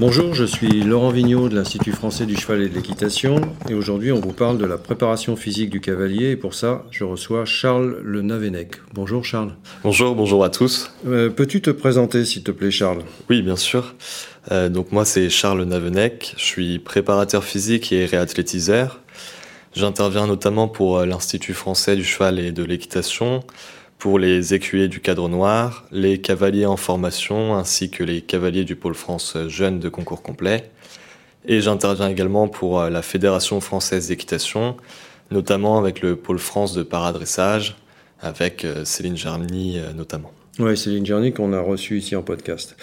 Bonjour, je suis Laurent Vigneault de l'Institut français du cheval et de l'équitation et aujourd'hui on vous parle de la préparation physique du cavalier et pour ça je reçois Charles Le Navenec. Bonjour Charles. Bonjour, bonjour à tous. Euh, Peux-tu te présenter s'il te plaît Charles? Oui, bien sûr. Euh, donc moi c'est Charles Navenec, je suis préparateur physique et réathlétiseur. J'interviens notamment pour euh, l'Institut français du cheval et de l'équitation, pour les écuyers du cadre noir, les cavaliers en formation ainsi que les cavaliers du pôle France jeunes de concours complet. Et j'interviens également pour euh, la Fédération française d'équitation, notamment avec le pôle France de paradressage, avec euh, Céline Gerny euh, notamment. Oui, Céline Gerny qu'on a reçue ici en podcast.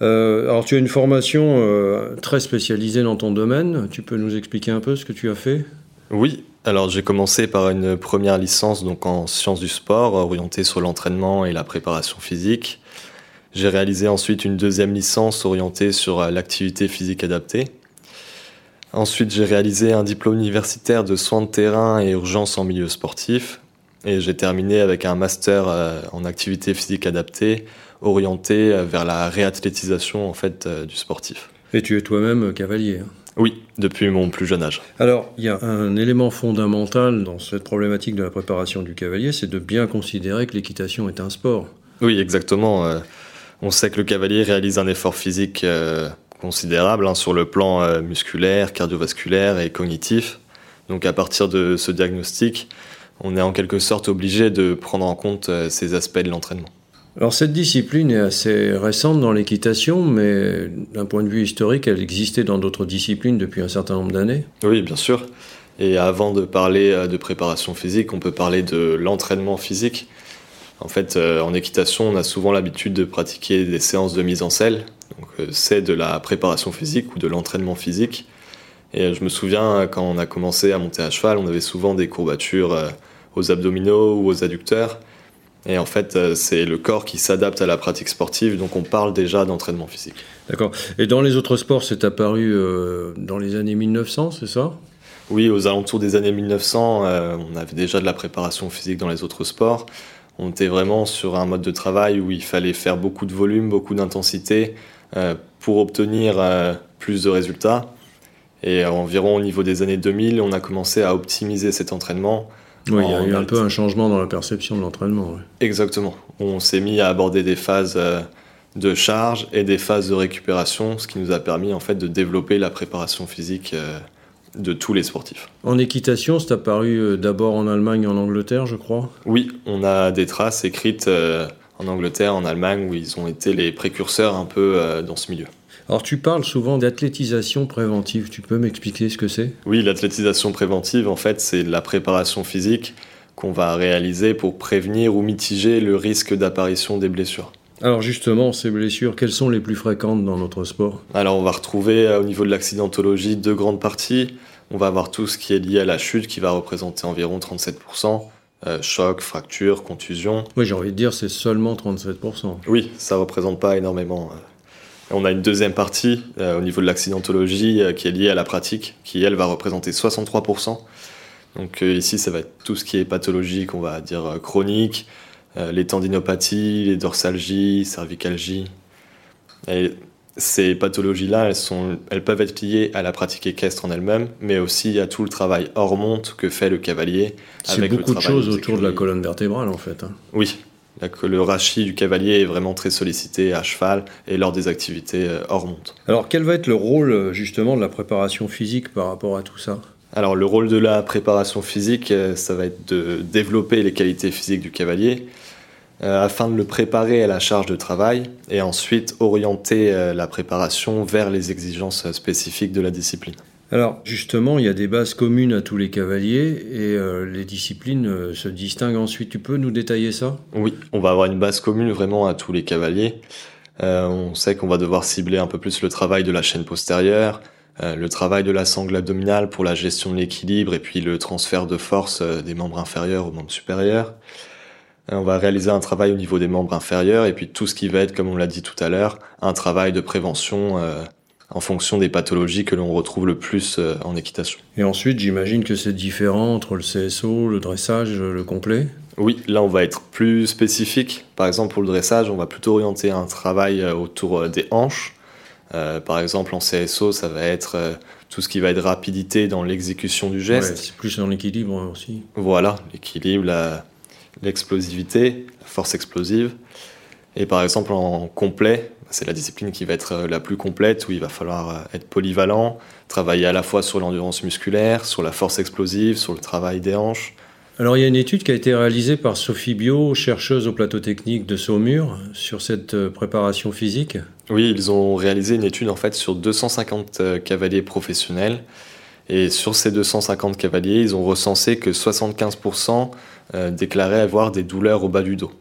Euh, alors tu as une formation euh, très spécialisée dans ton domaine. Tu peux nous expliquer un peu ce que tu as fait? Oui, alors j'ai commencé par une première licence donc en sciences du sport, orientée sur l'entraînement et la préparation physique. J'ai réalisé ensuite une deuxième licence orientée sur euh, l'activité physique adaptée. Ensuite, j'ai réalisé un diplôme universitaire de soins de terrain et urgence en milieu sportif. Et j'ai terminé avec un master euh, en activité physique adaptée, orienté euh, vers la réathlétisation en fait du sportif. Et tu es toi-même cavalier. hein? Oui, depuis mon plus jeune âge. Alors, il y a un élément fondamental dans cette problématique de la préparation du cavalier, c'est de bien considérer que l'équitation est un sport. Oui, exactement. euh, On sait que le cavalier réalise un effort physique euh, considérable hein, sur le plan euh, musculaire, cardiovasculaire et cognitif. Donc à partir de ce diagnostic, on est en quelque sorte obligé de prendre en compte ces aspects de l'entraînement. Alors cette discipline est assez récente dans l'équitation, mais d'un point de vue historique, elle existait dans d'autres disciplines depuis un certain nombre d'années. Oui, bien sûr. Et avant de parler euh, de préparation physique, on peut parler de l'entraînement physique. En fait, euh, en équitation, on a souvent l'habitude de pratiquer des séances de mise en selle. Donc, euh, c'est de la préparation physique ou de l'entraînement physique. Et je me souviens, quand on a commencé à monter à cheval, on avait souvent des courbatures aux abdominaux ou aux adducteurs. Et en fait, euh, c'est le corps qui s'adapte à la pratique sportive, donc on parle déjà d'entraînement physique. D'accord. Et dans les autres sports, c'est apparu euh, dans les années 1900, c'est ça? Oui, aux alentours des années 1900, euh, on avait déjà de la préparation physique dans les autres sports. On était vraiment sur un mode de travail où il fallait faire beaucoup de volume, beaucoup d'intensité euh, pour obtenir plus de résultats. Et environ au niveau des années 2000, on a commencé à optimiser cet entraînement. Oui, il y a eu un peu un changement dans la perception de l'entraînement. Exactement. On s'est mis à aborder des phases euh, de charge et des phases de récupération, ce qui nous a permis en fait de développer la préparation physique euh, de tous les sportifs. En équitation, c'est apparu euh, d'abord en Allemagne et en Angleterre, je crois? Oui, on a des traces écrites en Angleterre, en Allemagne, où ils ont été les précurseurs un peu dans ce milieu. Alors tu parles souvent d'athlétisation préventive. Tu peux m'expliquer ce que c'est? Oui, l'athlétisation préventive, en fait, c'est la préparation physique qu'on va réaliser pour prévenir ou mitiger le risque d'apparition des blessures. Alors justement, ces blessures, quelles sont les plus fréquentes dans notre sport? Alors, on va retrouver euh, au niveau de l'accidentologie deux grandes parties. On va avoir tout ce qui est lié à la chute qui va représenter environ 37%. Euh, choc, fracture, contusion. Oui, j'ai envie de dire c'est seulement 37%. Oui, ça représente pas énormément. On a une deuxième partie euh, au niveau de l'accidentologie euh, qui est liée à la pratique, qui elle va représenter 63%. Donc euh, ici, ça va être tout ce qui est pathologique, on va dire chronique, les tendinopathies, les dorsalgies, cervicalgies. Et ces pathologies-là, elles, sont, elles peuvent être liées à la pratique équestre en elle-même, mais aussi à tout le travail hors monte que fait le cavalier. C'est le beaucoup de choses autour de la colonne vertébrale en fait. hein. Oui, que le rachis du cavalier est vraiment très sollicité à cheval et lors des activités euh, hors monte. Alors quel va être le rôle euh, justement de la préparation physique par rapport à tout ça? Alors le rôle de la préparation physique, euh, ça va être de développer les qualités physiques du cavalier euh, afin de le préparer à la charge de travail et ensuite orienter euh, la préparation vers les exigences euh, spécifiques de la discipline. Alors justement, il y a des bases communes à tous les cavaliers et euh, les disciplines euh, se distinguent ensuite. Tu peux nous détailler ça? Oui, on va avoir une base commune vraiment à tous les cavaliers. Euh, on sait qu'on va devoir cibler un peu plus le travail de la chaîne postérieure, le travail de la sangle abdominale pour la gestion de l'équilibre et puis le transfert de force des membres inférieurs aux membres supérieurs. On va réaliser un travail au niveau des membres inférieurs et puis tout ce qui va être, comme on l'a dit tout à l'heure, un travail de prévention en fonction des pathologies que l'on retrouve le plus en équitation. Et ensuite, j'imagine que c'est différent entre le CSO, le dressage, le complet? Oui, là on va être plus spécifique. Par exemple pour le dressage, on va plutôt orienter un travail euh, autour euh, des hanches. Euh, par exemple en CSO, ça va être tout ce qui va être rapidité dans l'exécution du geste. c'est plus dans l'équilibre aussi. Voilà, l'équilibre, l'explosivité, la, force explosive. Et par exemple en complet, c'est la discipline qui va être la plus complète, où il va falloir être polyvalent, travailler à la fois sur l'endurance musculaire, sur la force explosive, sur le travail des hanches, alors il y a une étude qui a été réalisée par Sophie Bio, chercheuse au plateau technique de Saumur, sur cette euh, préparation physique. Oui, ils ont réalisé une étude en fait sur 250 euh, cavaliers professionnels. Et sur ces 250 cavaliers, ils ont recensé que 75% euh, déclaraient avoir des douleurs au bas du dos.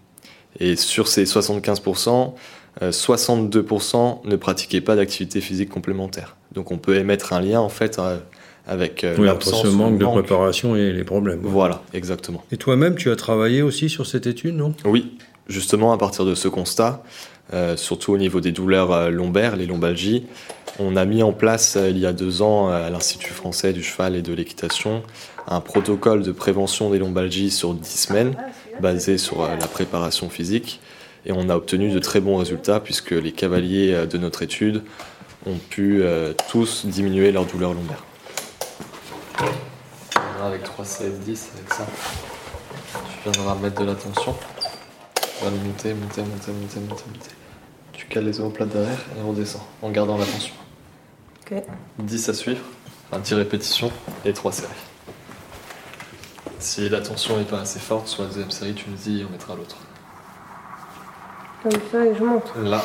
Et sur ces 75%, 62% ne pratiquaient pas d'activité physique complémentaire. Donc on peut émettre un lien en fait avec euh, oui, entre ce manque de préparation et les problèmes. Voilà, exactement. Et toi-même, tu as travaillé aussi sur cette étude, non? Oui, justement à partir de ce constat, euh, surtout au niveau des douleurs euh, lombaires, les lombalgies, on a mis en place il y a deux ans à l'Institut français du cheval et de l'équitation un protocole de prévention des lombalgies sur dix semaines, basé sur la préparation physique. Et on a obtenu de très bons résultats puisque les cavaliers de notre étude ont pu tous diminuer leurs douleurs lombaires. Tu viendras avec 3 CF10 avec ça. Tu viendras mettre de la tension. On va monter, monter, monter, monter, monter, monter. Tu cales les omoplates derrière et on descend en gardant la tension. Ok. 10 à suivre, enfin 10 répétitions et 3 séries. Si la tension n'est pas assez forte sur la deuxième série, tu me dis on mettra l'autre. Comme ça et je monte. Là,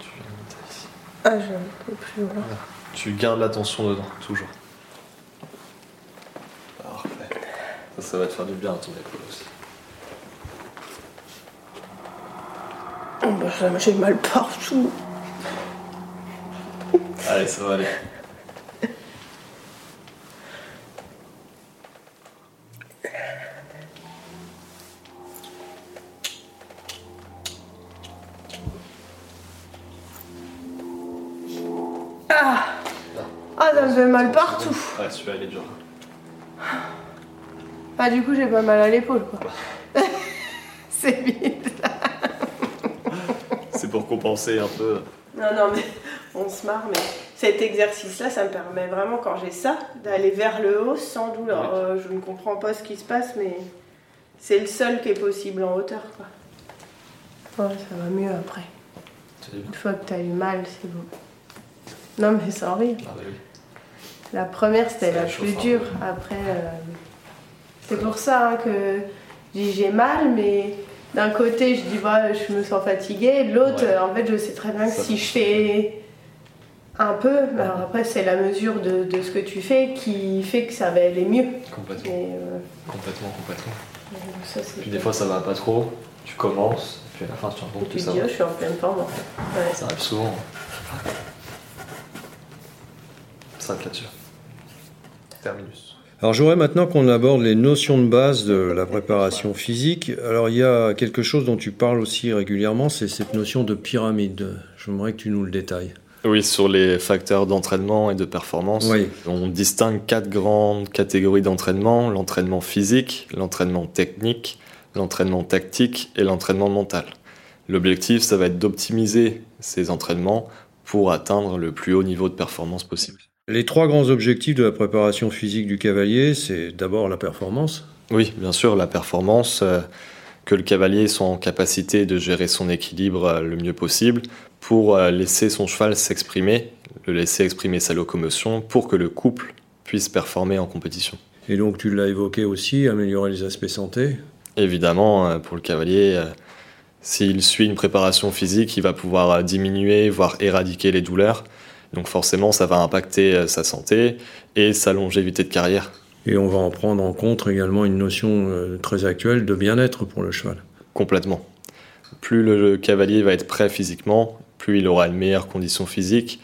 tu viens monter ici. Ah, j'ai un peu plus loin. Tu gardes la tension dedans, toujours. Ça, va te faire du bien à ton épaule aussi. Oh bah, j'ai mal partout. Allez, ça va aller. Ah Ah, ça me fait mal partout. Ouais, celui-là, il est dur. Ah, du coup, j'ai pas mal à l'épaule, quoi. c'est vite. c'est pour compenser un peu. Non, non, mais on se marre, mais cet exercice-là, ça me permet vraiment, quand j'ai ça, d'aller vers le haut sans douleur. Euh, je ne comprends pas ce qui se passe, mais c'est le seul qui est possible en hauteur, quoi. Ouais, ça va mieux après. Une fois que t'as eu mal, c'est bon. Non, mais sans rire. Ah, bah la première, c'était la plus dure. Après. Euh, c'est pour ça hein, que j'ai mal, mais d'un côté, je dis, bah, je me sens fatiguée. De l'autre, en fait, je sais très bien que si je fais un peu, alors après, c'est la mesure de, ce que tu fais qui fait que ça va aller mieux. Complètement. Euh, complètement, complètement. puis des fois, ça va pas trop. Tu commences, puis à la fin, tu te rends compte que ça dis, je suis en pleine forme. En fait. Ça arrive souvent. Ça là-dessus. Terminus. Alors j'aurais maintenant qu'on aborde les notions de base de la préparation physique. Alors il y a quelque chose dont tu parles aussi régulièrement, c'est cette notion de pyramide. J'aimerais que tu nous le détailles. Oui, sur les facteurs d'entraînement et de performance. On distingue quatre grandes catégories d'entraînement l'entraînement physique, l'entraînement technique, l'entraînement tactique et l'entraînement mental. L'objectif, ça va être d'optimiser ces entraînements pour atteindre le plus haut niveau de performance possible. Les trois grands objectifs de la préparation physique du cavalier, c'est d'abord la performance. Oui, bien sûr, la performance, euh, que le cavalier soit en capacité de gérer son équilibre euh, le mieux possible pour euh, laisser son cheval s'exprimer, le laisser exprimer sa locomotion pour que le couple puisse performer en compétition. Et donc tu l'as évoqué aussi, améliorer les aspects santé Évidemment, pour le cavalier, s'il suit une préparation physique, il va pouvoir diminuer, voire éradiquer les douleurs. Donc forcément, ça va impacter euh, sa santé et sa longévité de carrière. Et on va en prendre en compte également une notion euh, très actuelle de bien-être pour le cheval. Complètement. Plus le cavalier va être prêt physiquement, plus il aura une meilleure condition physique,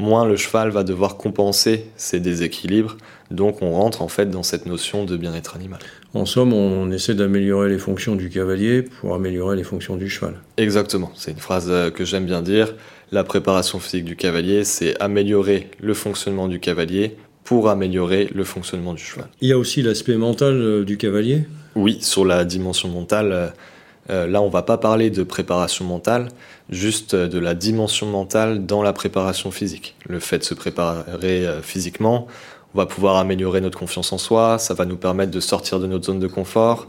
moins le cheval va devoir compenser ses déséquilibres. Donc on rentre en fait dans cette notion de bien-être animal. En somme, on essaie d'améliorer les fonctions du cavalier pour améliorer les fonctions du cheval. Exactement, c'est une phrase euh, que j'aime bien dire. La préparation physique du cavalier, c'est améliorer le fonctionnement du cavalier pour améliorer le fonctionnement du cheval. Il y a aussi l'aspect mental euh, du cavalier? Oui, sur la dimension mentale, euh, là on va pas parler de préparation mentale, juste de la dimension mentale dans la préparation physique. Le fait de se préparer physiquement, on va pouvoir améliorer notre confiance en soi, ça va nous permettre de sortir de notre zone de confort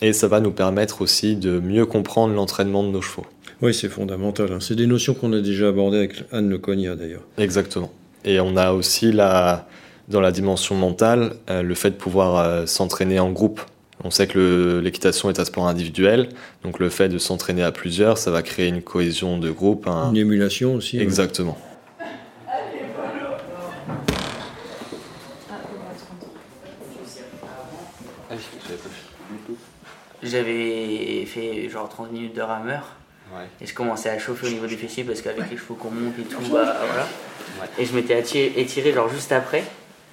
et ça va nous permettre aussi de mieux comprendre l'entraînement de nos chevaux. Oui, c'est fondamental. Hein. C'est des notions qu'on a déjà abordées avec Anne Leconia d'ailleurs. Exactement. Et on a aussi la, dans la dimension mentale euh, le fait de pouvoir euh, s'entraîner en groupe. On sait que l'équitation est un sport individuel, donc le fait de s'entraîner à plusieurs, ça va créer une cohésion de groupe. Une émulation aussi. Exactement. J'avais fait genre 30 minutes de rameur. Et je commençais à chauffer au niveau des fessiers parce qu'avec les chevaux qu'on monte et tout, bah voilà. Et je m'étais étiré, genre juste après.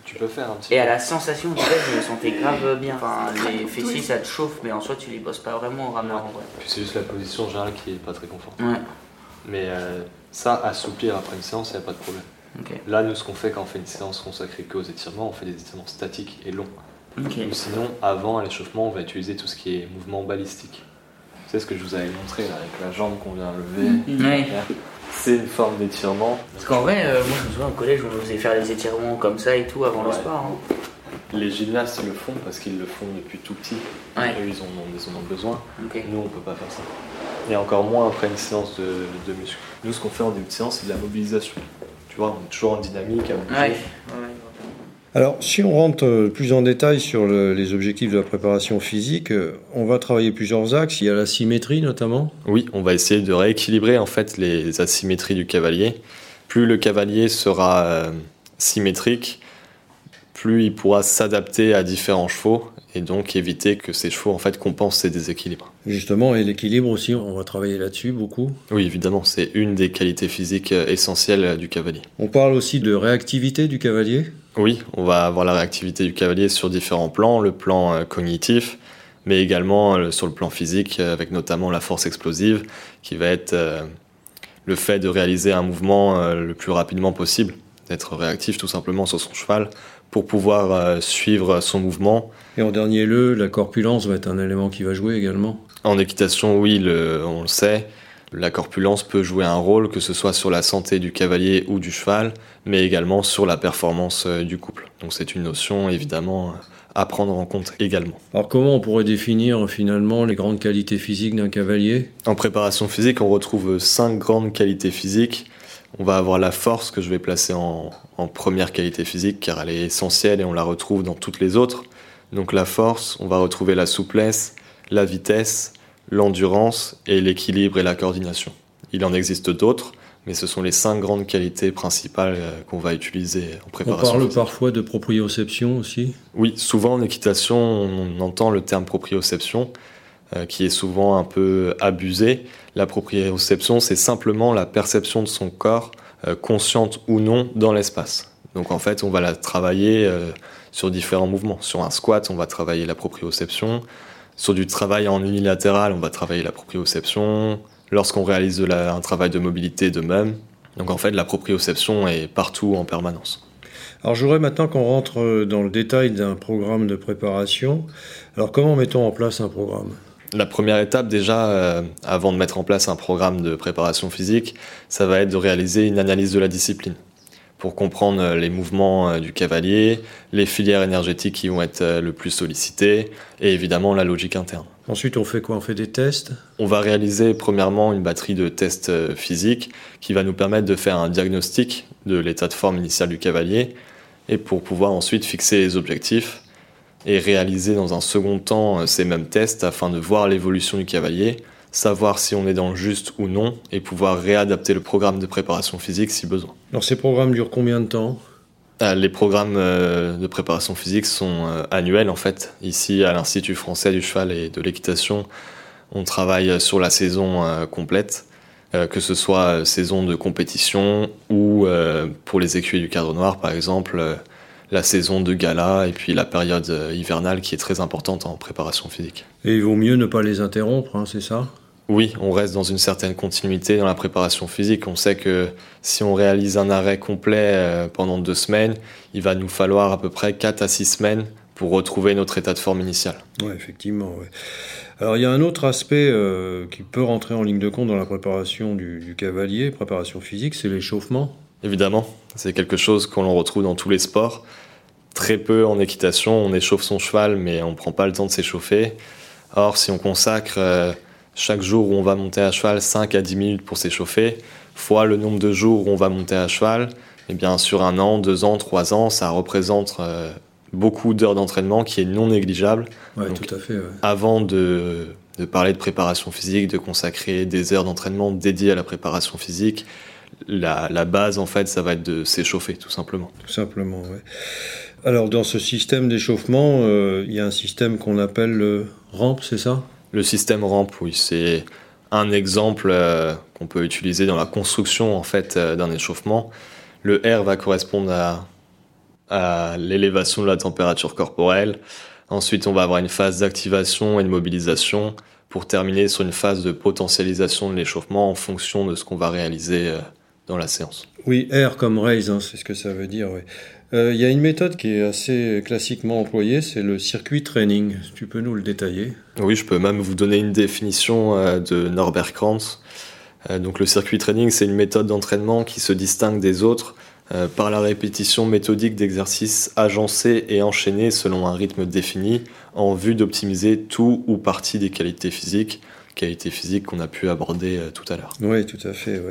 Tu peux faire un petit Et à la sensation, du fait, je me sentais grave bien. Enfin, les fessiers ça te chauffe, mais en soi, tu les bosses pas vraiment au rameur en vrai. Puis c'est juste la position générale qui est pas très confortable. Mais euh, ça, assouplir après une séance, il n'y a pas de problème. Là, nous, ce qu'on fait quand on fait une séance consacrée qu'aux étirements, on fait des étirements statiques et longs. Ou sinon, avant l'échauffement, on va utiliser tout ce qui est mouvement balistique. C'est ce que je vous avais montré là, avec la jambe qu'on vient lever. Mm. C'est une forme d'étirement. Parce qu'en vrai, euh, moi je me souviens au collège, on faisait faire des étirements comme ça et tout avant le sport. Hein. Les gymnastes le font parce qu'ils le font depuis tout petit. Eux, ils en ont, besoin. Nous, on peut pas faire ça. Et encore moins après une séance de, de muscu. Nous, ce qu'on fait en début de séance, c'est de la mobilisation. Tu vois, on est toujours en dynamique à bouger. Alors, si on rentre euh, plus en détail sur les objectifs de la préparation physique, euh, on va travailler plusieurs axes. Il y a la symétrie notamment. Oui, on va essayer de rééquilibrer en fait les asymétries du cavalier. Plus le cavalier sera euh, symétrique, plus il pourra s'adapter à différents chevaux et donc éviter que ces chevaux en fait compensent ces déséquilibres. Justement, et l'équilibre aussi, on va travailler là-dessus beaucoup. Oui, évidemment, c'est une des qualités physiques essentielles du cavalier. On parle aussi de réactivité du cavalier. Oui, on va avoir la réactivité du cavalier sur différents plans, le plan euh, cognitif, mais également euh, sur le plan physique, euh, avec notamment la force explosive, qui va être le fait de réaliser un mouvement le plus rapidement possible, d'être réactif tout simplement sur son cheval pour pouvoir suivre son mouvement. Et en dernier lieu, la corpulence va être un élément qui va jouer également En équitation, oui, on le sait. La corpulence peut jouer un rôle, que ce soit sur la santé du cavalier ou du cheval, mais également sur la performance euh, du couple. Donc c'est une notion évidemment à prendre en compte également. Alors comment on pourrait définir finalement les grandes qualités physiques d'un cavalier? En préparation physique, on retrouve cinq grandes qualités physiques. On va avoir la force que je vais placer en, en première qualité physique car elle est essentielle et on la retrouve dans toutes les autres. Donc la force, on va retrouver la souplesse, la vitesse, l'endurance et l'équilibre et la coordination. Il en existe d'autres, mais ce sont les cinq grandes qualités principales euh, qu'on va utiliser en préparation. On parle parfois de proprioception aussi? Oui, souvent en équitation, on entend le terme proprioception, euh, qui est souvent un peu abusé. La proprioception, c'est simplement la perception de son corps, euh, consciente ou non, dans l'espace. Donc en fait, on va la travailler sur différents mouvements. Sur un squat, on va travailler la proprioception. Sur du travail en unilatéral, on va travailler la proprioception. Lorsqu'on réalise un travail de mobilité de même. Donc en fait, la proprioception est partout en permanence. Alors je voudrais maintenant qu'on rentre dans le détail d'un programme de préparation. Alors comment mettons en place un programme? La première étape déjà, euh, avant de mettre en place un programme de préparation physique, ça va être de réaliser une analyse de la discipline pour comprendre euh, les mouvements euh, du cavalier, les filières énergétiques qui vont être euh, le plus sollicitées et évidemment la logique interne. Ensuite, on fait quoi? On fait des tests? On va réaliser premièrement une batterie de tests physiques qui va nous permettre de faire un diagnostic de l'état de forme initial du cavalier et pour pouvoir ensuite fixer les objectifs et réaliser dans un second temps ces mêmes tests afin de voir l'évolution du cavalier savoir si on est dans le juste ou non et pouvoir réadapter le programme de préparation physique si besoin. Alors ces programmes durent combien de temps? Euh, les programmes euh, de préparation physique sont euh, annuels en fait. Ici à l'Institut français du cheval et de l'équitation, on travaille sur la saison complète. que ce soit saison de compétition ou pour les écuyers du cadre noir, par exemple, la saison de gala et puis la période hivernale qui est très importante en préparation physique. Et il vaut mieux ne pas les interrompre, hein, c'est ça? Oui, on reste dans une certaine continuité dans la préparation physique. On sait que si on réalise un arrêt complet euh, pendant deux semaines, il va nous falloir à peu près 4 à 6 semaines pour retrouver notre état de forme initial. Oui, effectivement. Alors il y a un autre aspect euh, qui peut rentrer en ligne de compte dans la préparation du, cavalier, préparation physique, c'est l'échauffement. Évidemment, c'est quelque chose qu'on retrouve dans tous les sports. Très peu en équitation, on échauffe son cheval, mais on ne prend pas le temps de s'échauffer. Or, si on consacre... Euh, chaque jour où on va monter à cheval 5 à 10 minutes pour s'échauffer, fois le nombre de jours où on va monter à cheval, et eh bien sur un an, deux ans, trois ans, ça représente euh, beaucoup d'heures d'entraînement qui est non négligeable. tout à fait. Avant de, parler de préparation physique, de consacrer des heures d'entraînement dédiées à la préparation physique, la, base en fait, ça va être de s'échauffer tout simplement. Tout simplement, oui. Alors dans ce système d'échauffement, euh, il y a un système qu'on appelle le rampe, c'est ça? Le système ramp, oui, c'est un exemple euh, qu'on peut utiliser dans la construction en fait euh, d'un échauffement. Le R va correspondre à, l'élévation de la température corporelle. Ensuite, on va avoir une phase d'activation et de mobilisation pour terminer sur une phase de potentialisation de l'échauffement en fonction de ce qu'on va réaliser euh, dans la séance. Oui, R comme raise, hein, c'est ce que ça veut dire. Il y a une méthode qui est assez classiquement employée, c'est le circuit training. Tu peux nous le détailler? Oui, je peux même vous donner une définition euh, de Norbert Krantz. Euh, donc le circuit training, c'est une méthode d'entraînement qui se distingue des autres euh, par la répétition méthodique d'exercices agencés et enchaînés selon un rythme défini en vue d'optimiser tout ou partie des qualités physiques, qualités physiques qu'on a pu aborder tout à l'heure. Oui, tout à fait.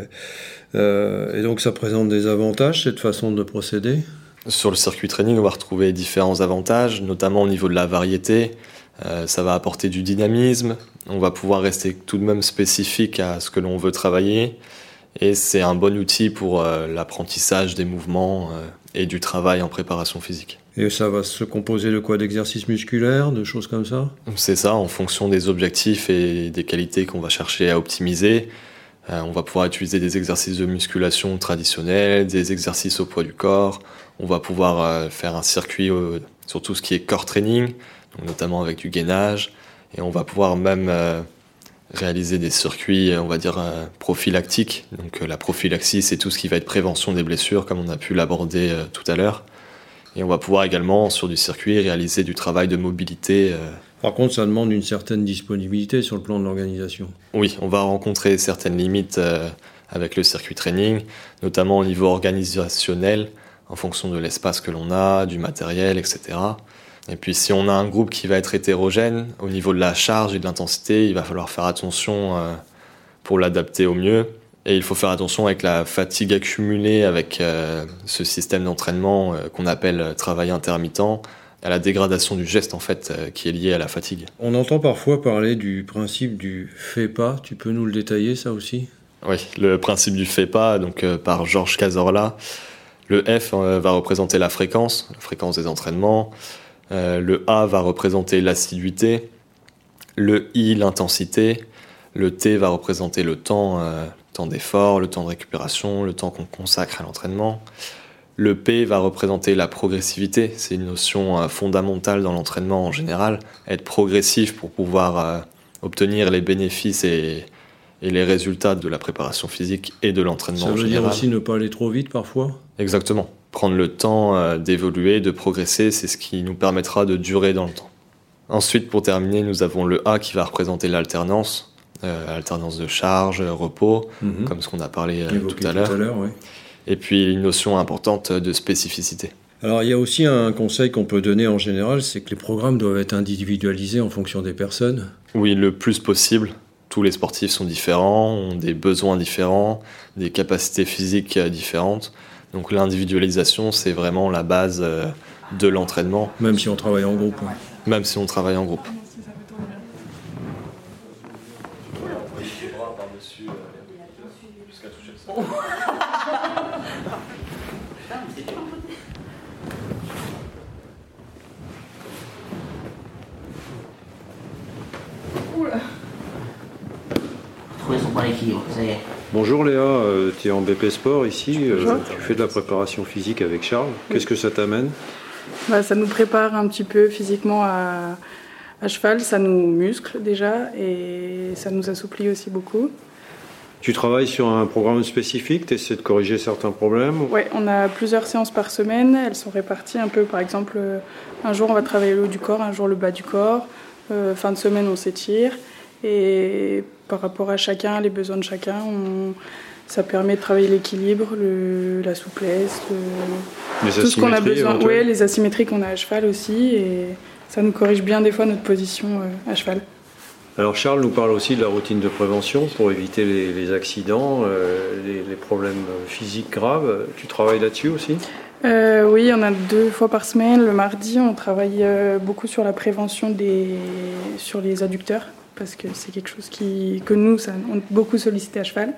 et donc ça présente des avantages, cette façon de procéder? Sur le circuit training, on va retrouver différents avantages, notamment au niveau de la variété. Euh, ça va apporter du dynamisme, on va pouvoir rester tout de même spécifique à ce que l'on veut travailler, et c'est un bon outil pour euh, l'apprentissage des mouvements euh, et du travail en préparation physique. Et ça va se composer de quoi? D'exercices musculaires, de choses comme ça? C'est ça, en fonction des objectifs et des qualités qu'on va chercher à optimiser. on va pouvoir utiliser des exercices de musculation traditionnels, des exercices au poids du corps. On va pouvoir faire un circuit sur tout ce qui est core training, notamment avec du gainage. Et on va pouvoir même euh, réaliser des circuits, on va dire, euh, prophylactiques. Donc euh, la prophylaxie, c'est tout ce qui va être prévention des blessures, comme on a pu l'aborder tout à l'heure. Et on va pouvoir également, sur du circuit, réaliser du travail de mobilité. Par contre, ça demande une certaine disponibilité sur le plan de l'organisation. Oui, on va rencontrer certaines limites avec le circuit training, notamment au niveau organisationnel, en fonction de l'espace que l'on a, du matériel, etc. Et puis si on a un groupe qui va être hétérogène, au niveau de la charge et de l'intensité, il va falloir faire attention euh, pour l'adapter au mieux. Et il faut faire attention avec la fatigue accumulée avec euh, ce système d'entraînement euh, qu'on appelle travail intermittent, à la dégradation du geste en fait qui est liée à la fatigue. On entend parfois parler du principe du fait pas. Tu peux nous le détailler ça aussi? Oui, le principe du fait pas, donc par Georges Cazorla. Le F va représenter la fréquence, la fréquence des entraînements. Euh, le A va représenter l'assiduité, le I l'intensité, le T va représenter le temps, euh, temps d'effort, le temps de récupération, le temps qu'on consacre à l'entraînement. Le P va représenter la progressivité, c'est une notion euh, fondamentale dans l'entraînement en général, être progressif pour pouvoir obtenir les bénéfices et, et, les résultats de la préparation physique et de l'entraînement en général. Ça veut dire aussi ne pas aller trop vite parfois? Exactement prendre le temps euh, d'évoluer, de progresser, c'est ce qui nous permettra de durer dans le temps. Ensuite, pour terminer, nous avons le A qui va représenter l'alternance, euh, alternance de charge, repos, mhm. comme ce qu'on a parlé euh, tout à l'heure. Et puis une notion importante de spécificité. Alors il y a aussi un conseil qu'on peut donner en général, c'est que les programmes doivent être individualisés en fonction des personnes. Oui, le plus possible. Tous les sportifs sont différents, ont des besoins différents, des capacités physiques différentes. Donc l'individualisation, c'est vraiment la base euh, de l'entraînement. Même si on travaille en groupe. Même si on travaille en groupe. Trouver son point d'équilibre, ça y est. Bonjour Léa, euh, tu es en BP Sport ici, euh, tu fais de la préparation physique avec Charles. Qu'est-ce que ça t'amène bah, Ça nous prépare un petit peu physiquement à, à, cheval, ça nous muscle déjà et ça nous assouplit aussi beaucoup. Tu travailles sur un programme spécifique, tu essaies de corriger certains problèmes Oui, on a plusieurs séances par semaine, elles sont réparties un peu, par exemple, euh, un jour on va travailler le haut du corps, un jour le bas du corps, fin de semaine on s'étire. Et par rapport à chacun, les besoins de chacun, ça permet de travailler l'équilibre, la souplesse, tout ce qu'on a besoin. Oui, les asymétries qu'on a à cheval aussi. Et ça nous corrige bien des fois notre position euh, à cheval. Alors Charles nous parle aussi de la routine de prévention pour éviter les, accidents, euh, les, problèmes physiques graves. Tu travailles là-dessus aussi? Euh, Oui, on a deux fois par semaine. Le mardi, on travaille beaucoup sur la prévention des, sur les adducteurs parce que c'est quelque chose qui, que nous, ça, on a beaucoup sollicité à cheval.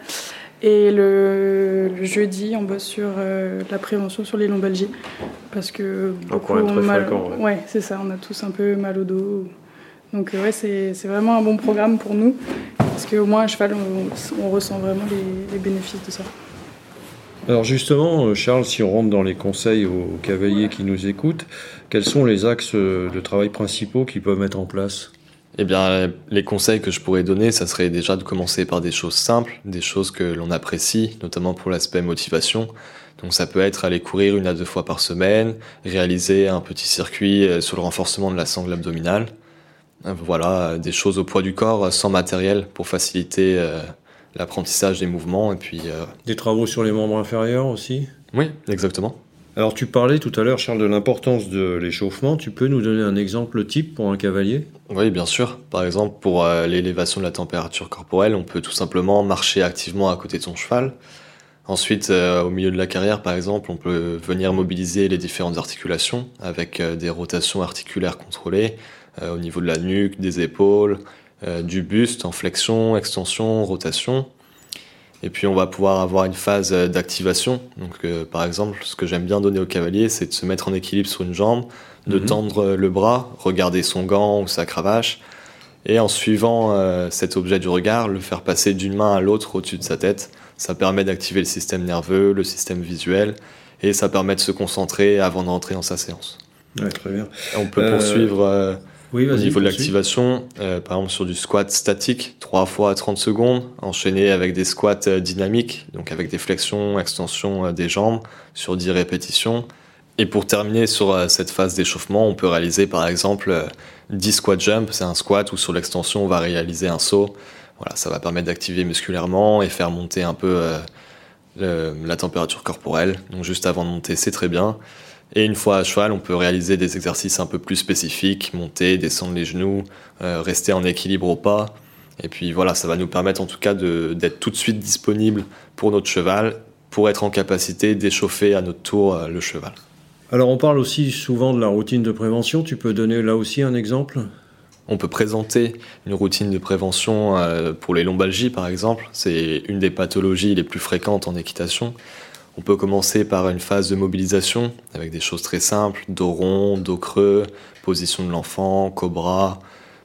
Et le, jeudi, on bosse sur euh, la prévention sur les lombalgies. Parce que beaucoup très mal. ouais, c'est ça, on a tous un peu mal au dos. Donc, euh, ouais, c'est vraiment un bon programme pour nous. Parce qu'au moins, à cheval, on, ressent vraiment les, les, bénéfices de ça. Alors, justement, euh, Charles, si on rentre dans les conseils aux cavaliers qui nous écoutent, quels sont les axes de travail principaux qu'ils peuvent mettre en place? Eh bien, les conseils que je pourrais donner, ça serait déjà de commencer par des choses simples, des choses que l'on apprécie, notamment pour l'aspect motivation. Donc ça peut être aller courir une à deux fois par semaine, réaliser un petit circuit euh, sur le renforcement de la sangle abdominale. Euh, voilà, des choses au poids du corps, euh, sans matériel, pour faciliter l'apprentissage des mouvements. Et puis, Des travaux sur les membres inférieurs aussi? Oui, exactement. Alors tu parlais tout à l'heure, Charles, de l'importance de l'échauffement. Tu peux nous donner un exemple type pour un cavalier? Oui, bien sûr. Par exemple, pour euh, l'élévation de la température corporelle, on peut tout simplement marcher activement à côté de son cheval. Ensuite, euh, au milieu de la carrière, par exemple, on peut venir mobiliser les différentes articulations avec euh, des rotations articulaires contrôlées au niveau de la nuque, des épaules, du buste en flexion, extension, rotation. Et puis on va pouvoir avoir une phase d'activation. Par exemple, ce que j'aime bien donner au cavalier, c'est de se mettre en équilibre sur une jambe, de mhm. tendre euh, le bras, regarder son gant ou sa cravache, et en suivant cet objet du regard, le faire passer d'une main à l'autre au-dessus de sa tête. Ça permet d'activer le système nerveux, le système visuel, et ça permet de se concentrer avant d'entrer dans sa séance. Ouais, très bien. On peut poursuivre oui, Au niveau de l'activation, euh, par exemple sur du squat statique, 3 fois 30 secondes, enchaîné avec des squats euh, dynamiques, donc avec des flexions, extensions euh, des jambes, sur 10 répétitions. Et pour terminer sur cette phase d'échauffement, on peut réaliser par exemple 10 squat jump, c'est un squat où sur l'extension on va réaliser un saut. Voilà, ça va permettre d'activer musculairement et faire monter un peu la température corporelle. Donc juste avant de monter, c'est très bien. Et une fois à cheval, on peut réaliser des exercices un peu plus spécifiques, monter, descendre les genoux, euh, rester en équilibre au pas. Et puis voilà, ça va nous permettre en tout cas d'être tout de suite disponible pour notre cheval, pour être en capacité d'échauffer à notre tour euh, le cheval. Alors on parle aussi souvent de la routine de prévention, tu peux donner là aussi un exemple? On peut présenter une routine de prévention euh, pour les lombalgies par exemple. C'est une des pathologies les plus fréquentes en équitation. On peut commencer par une phase de mobilisation avec des choses très simples, dos rond, dos creux, position de l'enfant, cobra,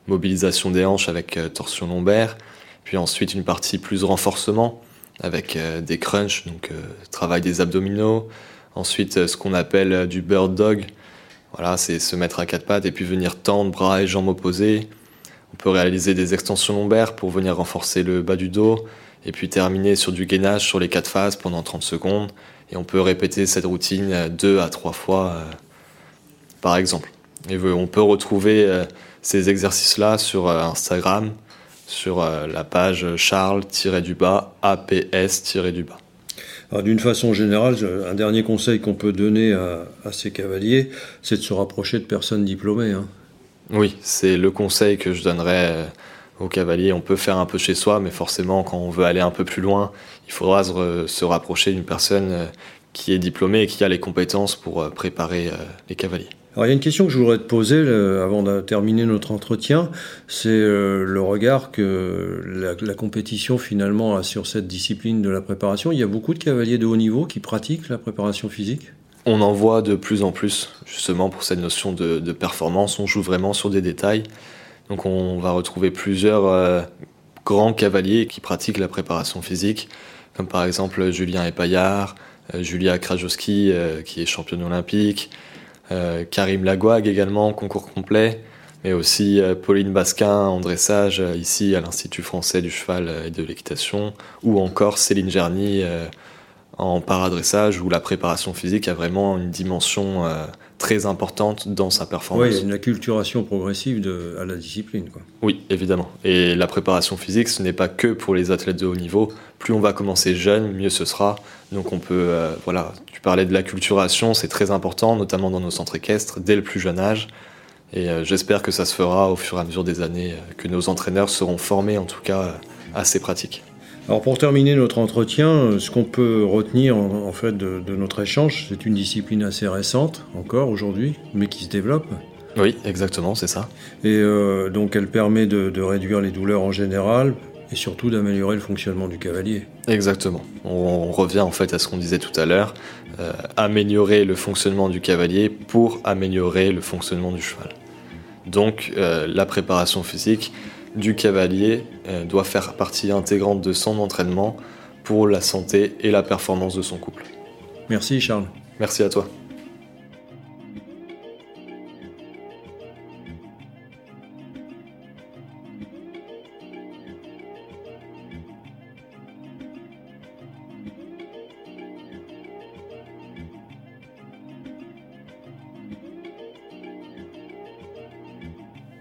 mobilisation des hanches avec euh, torsion lombaire, puis ensuite une partie plus renforcement avec euh, des crunchs, donc travail des abdominaux, ensuite ce qu'on appelle du bird dog, voilà, c'est se mettre à quatre pattes et puis venir tendre bras et jambes opposés. On peut réaliser des extensions lombaires pour venir renforcer le bas du dos, et puis terminer sur du gainage sur les quatre phases pendant 30 secondes. Et on peut répéter cette routine deux à trois fois euh, par exemple. Et on peut retrouver euh, ces exercices-là sur euh, Instagram, sur la page charles-du-bas, APS-du-bas. D'une façon générale, un dernier conseil qu'on peut donner à, ces cavaliers, c'est de se rapprocher de personnes diplômées. Hein. Oui, c'est le conseil que je donnerais au cavalier. On peut faire un peu chez soi, mais forcément, quand on veut aller un peu plus loin, il faudra se, rapprocher d'une personne euh, qui est diplômée et qui a les compétences pour euh, préparer euh, les cavaliers. Alors il y a une question que je voudrais te poser avant de terminer notre entretien, c'est le regard que la, compétition finalement a sur cette discipline de la préparation. Il y a beaucoup de cavaliers de haut niveau qui pratiquent la préparation physique? On en voit de plus en plus, justement pour cette notion de performance. On joue vraiment sur des détails. Donc on va retrouver plusieurs euh, grands cavaliers qui pratiquent la préparation physique. comme par exemple Julien Epaillard, Julia Krajowski, qui est championne olympique, Karim Lagouag également, concours complet, mais aussi Pauline Basquin en dressage, ici à l'Institut français du cheval et de l'équitation, ou encore Céline Gerny en paradressage où la préparation physique a vraiment une dimension euh, très importante dans sa performance. Oui, une acculturation progressive de, à la discipline. Quoi. Oui, évidemment. Et la préparation physique, ce n'est pas que pour les athlètes de haut niveau. Plus on va commencer jeune, mieux ce sera. Donc on peut, euh, voilà, tu parlais de l'acculturation, c'est très important, notamment dans nos centres équestres, dès le plus jeune âge. Et euh, j'espère que ça se fera au fur et à mesure des années, que nos entraîneurs seront formés en tout cas à ces pratiques. Alors pour terminer notre entretien, euh, ce qu'on peut retenir en, fait de, notre échange, c'est une discipline assez récente encore aujourd'hui, mais qui se développe. Oui, exactement, c'est ça. Et euh, donc elle permet de, réduire les douleurs en général et surtout d'améliorer le fonctionnement du cavalier. Exactement. On, revient en fait à ce qu'on disait tout à l'heure, euh, améliorer le fonctionnement du cavalier pour améliorer le fonctionnement du cheval. Donc la préparation physique, du cavalier euh, doit faire partie intégrante de son entraînement pour la santé et la performance de son couple. Merci Charles. Merci à toi.